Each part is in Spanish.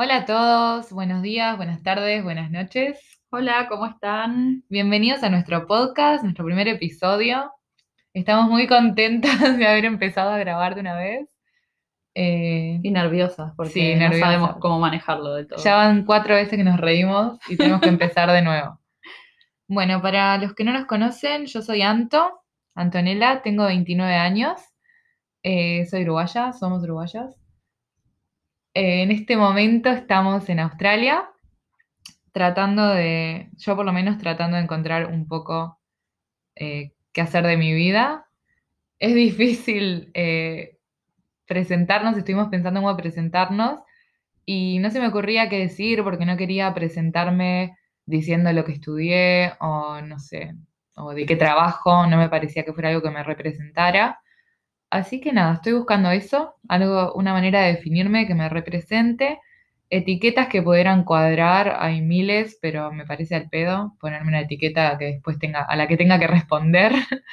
Hola a todos, buenos días, buenas tardes, buenas noches. Hola, ¿cómo están? Bienvenidos a nuestro podcast, nuestro primer episodio. Estamos muy contentas de haber empezado a grabar de una vez. Eh, Y nerviosas, porque Sí, no nerviosas. sabemos cómo manejarlo del todo. ya van cuatro veces que nos reímos y tenemos que empezar de nuevo. Bueno, para los que no nos conocen, yo soy Anto, Antonella, tengo 29 años, eh, soy uruguaya, somos uruguayas. En este momento estamos en Australia, tratando de, yo por lo menos tratando de encontrar un poco eh, qué hacer de mi vida. Es difícil eh, presentarnos, estuvimos pensando en cómo presentarnos y no se me ocurría qué decir porque no quería presentarme diciendo lo que estudié o no sé, o de qué trabajo, no me parecía que fuera algo que me representara. Así que nada, estoy buscando eso, algo, una manera de definirme que me represente. Etiquetas que pudieran cuadrar, hay miles, pero me parece al pedo ponerme una etiqueta que después tenga, a la que tenga que responder.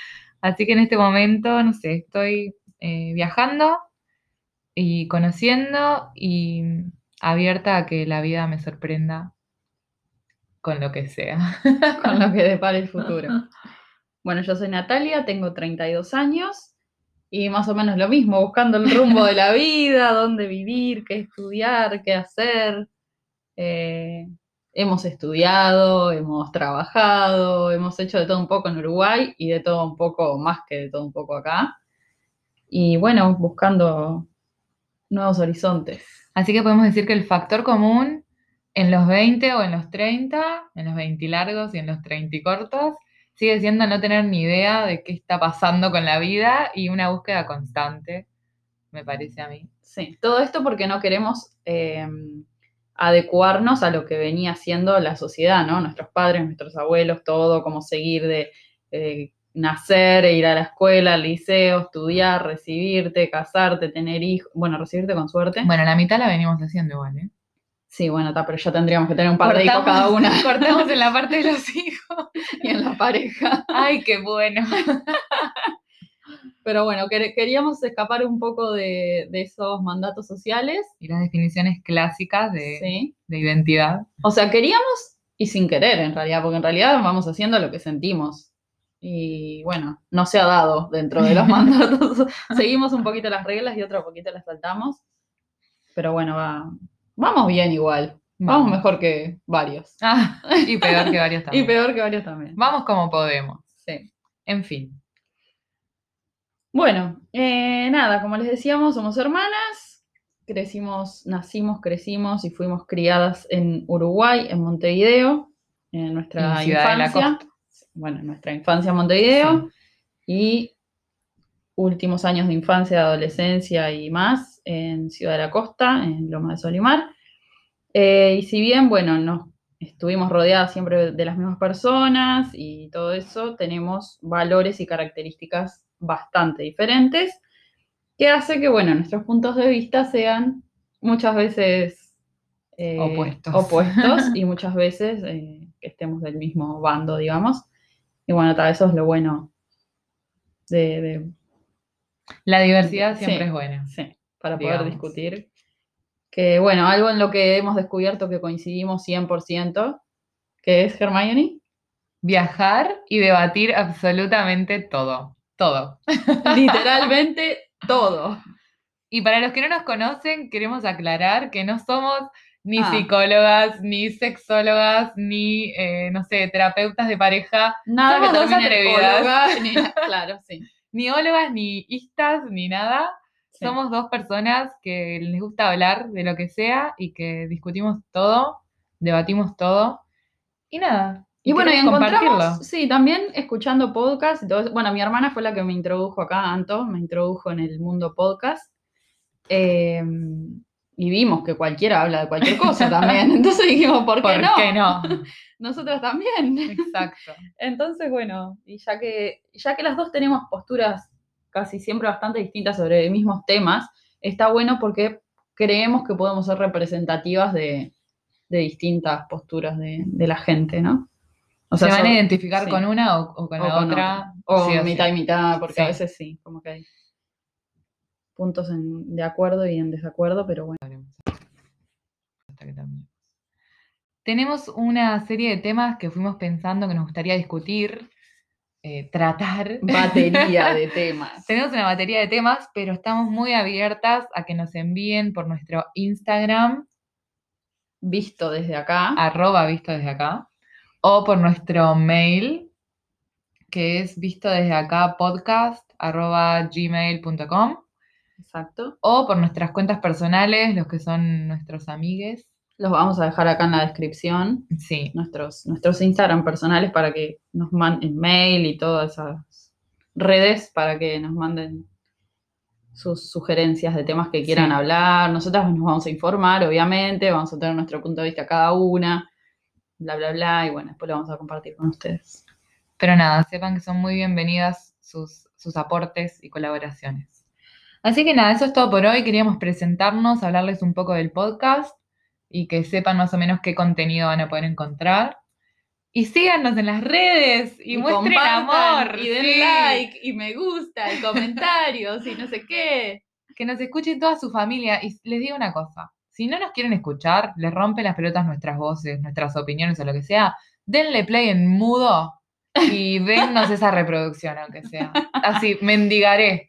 Así que en este momento, no sé, estoy eh, viajando y conociendo y abierta a que la vida me sorprenda con lo que sea. con lo que depara el futuro. Bueno, yo soy Natalia, tengo 32 años y más o menos lo mismo, buscando el rumbo de la vida, dónde vivir, qué estudiar, qué hacer. Eh, hemos estudiado, hemos trabajado, hemos hecho de todo un poco en Uruguay y de todo un poco más que de todo un poco acá. Y bueno, buscando nuevos horizontes. Así que podemos decir que el factor común en los 20 o en los 30, en los 20 largos y en los 30 cortos, sigue siendo no tener ni idea de qué está pasando con la vida y una búsqueda constante, me parece a mí. Sí, todo esto porque no queremos eh, adecuarnos a lo que venía siendo la sociedad, ¿no? Nuestros padres, nuestros abuelos, todo, como seguir de eh, nacer, ir a la escuela, al liceo, estudiar, recibirte, casarte, tener hijos, bueno, recibirte con suerte. Bueno, la mitad la venimos haciendo igual, ¿eh? Sí, bueno, pero ya tendríamos que tener un par de hijos cada una cortamos en la parte de los hijos. y en la pareja. Ay, qué bueno. Pero bueno, quer- queríamos escapar un poco de, de esos mandatos sociales. Y las definiciones clásicas de, Sí. de identidad. O sea, queríamos y sin querer en realidad, porque en realidad vamos haciendo lo que sentimos. Y bueno, no se ha dado dentro de los mandatos. Seguimos un poquito las reglas y otro poquito las saltamos. Pero bueno, va, vamos bien igual. Vamos mejor que varios. Ah, y peor que varios Y también. peor que varios también. Vamos como podemos. Sí. En fin. Bueno, eh, nada, como les decíamos, somos hermanas. Crecimos, nacimos, crecimos y fuimos criadas en Uruguay, en Montevideo, en nuestra En Ciudad de la infancia. Bueno, en nuestra infancia en Montevideo. Sí. y últimos años de infancia, adolescencia y más en Ciudad de la Costa, en Loma de Solimar. Eh, y si bien, bueno, no estuvimos rodeadas siempre de las mismas personas y todo eso, tenemos valores y características bastante diferentes, que hace que, bueno, nuestros puntos de vista sean muchas veces eh, Opuestos. opuestos y muchas veces eh, que estemos del mismo bando, digamos. Y bueno, tal vez eso es lo bueno de, de- La diversidad Sí. siempre es buena. sí, para poder Digamos. discutir. Que bueno, algo en lo que hemos descubierto que coincidimos 100%, que es Hermione. Viajar y debatir absolutamente todo. Todo. Literalmente todo. Y para los que no nos conocen, queremos aclarar que no somos ni Ah. psicólogas, ni sexólogas, ni, eh, no sé, terapeutas de pareja, Nada Somos que dos atrevidas. ni claro, sí. ni ólogas, ni istas, ni nada. Sí. Somos dos personas que les gusta hablar de lo que sea y que discutimos todo, debatimos todo. Y nada. Y bueno, y encontramos, sí, también escuchando podcast. eso. Bueno, mi hermana fue la que me introdujo acá, Anto, me introdujo en el mundo podcast. Eh, y vimos que cualquiera habla de cualquier cosa también. Entonces dijimos, ¿por qué ¿Por no? qué no? Nosotras también. Exacto. Entonces, bueno, y ya que, ya que las dos tenemos posturas casi siempre bastante distintas sobre mismos temas, está bueno porque creemos que podemos ser representativas de, de distintas posturas de, de la gente, ¿no? O ¿Se van a identificar sí. con una o, o con o la con otra? O Sí o sí. mitad y mitad, porque a veces sí, como que hay puntos en- de acuerdo y en desacuerdo, pero bueno. tenemos una serie de temas que fuimos pensando que nos gustaría discutir, eh, tratar. Batería de temas. Tenemos una batería de temas, pero estamos muy abiertas a que nos envíen por nuestro Instagram, Visto desde acá. arroba visto desde acá, o por nuestro mail, que es visto desde acá podcast arroba gmail.com, Exacto. o por nuestras cuentas personales, los que son nuestros amigues. Los vamos a dejar acá en la descripción. Sí, Nuestros, nuestros Instagram personales para que nos manden mail y todas esas redes para que nos manden sus sugerencias de temas que quieran Sí. hablar. Nosotras nos vamos a informar, obviamente, vamos a tener nuestro punto de vista cada una, bla, bla, bla, y bueno, después lo vamos a compartir con ustedes. pero nada, sepan que son muy bienvenidas sus, sus aportes y colaboraciones. Así que nada, eso es todo por hoy. Queríamos presentarnos, hablarles un poco del podcast y que sepan más o menos qué contenido van a poder encontrar. Y síganos en las redes y, muestren compartan, amor. Y den sí. like, y me gusta, y comentarios, y no sé qué. Que nos escuchen toda su familia. Y les digo una cosa, si no nos quieren escuchar, les rompen las pelotas nuestras voces, nuestras opiniones o lo que sea, denle play en mudo y dennos esa reproducción, aunque sea. Así, mendigaré.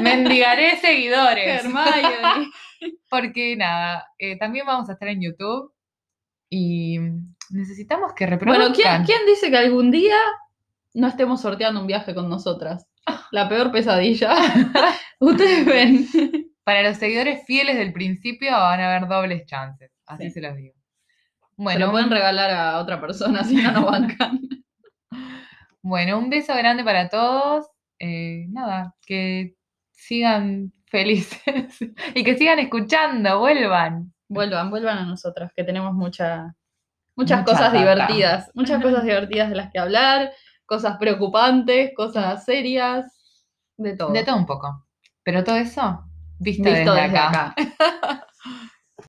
Mendigaré seguidores. Porque nada, eh, también vamos a estar en YouTube y necesitamos que reproduzcan. Bueno, ¿quién, quién dice que algún día no estemos sorteando un viaje con nosotras? La peor pesadilla. Ustedes ven. Para los seguidores fieles del principio van a haber dobles chances, así Sí. se los digo. Se Bueno, lo pueden regalar a otra persona si no nos bancan. bueno, un beso grande para todos. Eh, nada, que sigan felices y que sigan escuchando, vuelvan. Vuelvan, vuelvan a nosotras, que tenemos mucha, muchas Mucha cosas divertidas. Muchas cosas divertidas de las que hablar, cosas preocupantes, cosas serias, de todo. De todo un poco. Pero todo eso, visto, Visto desde, desde acá. acá.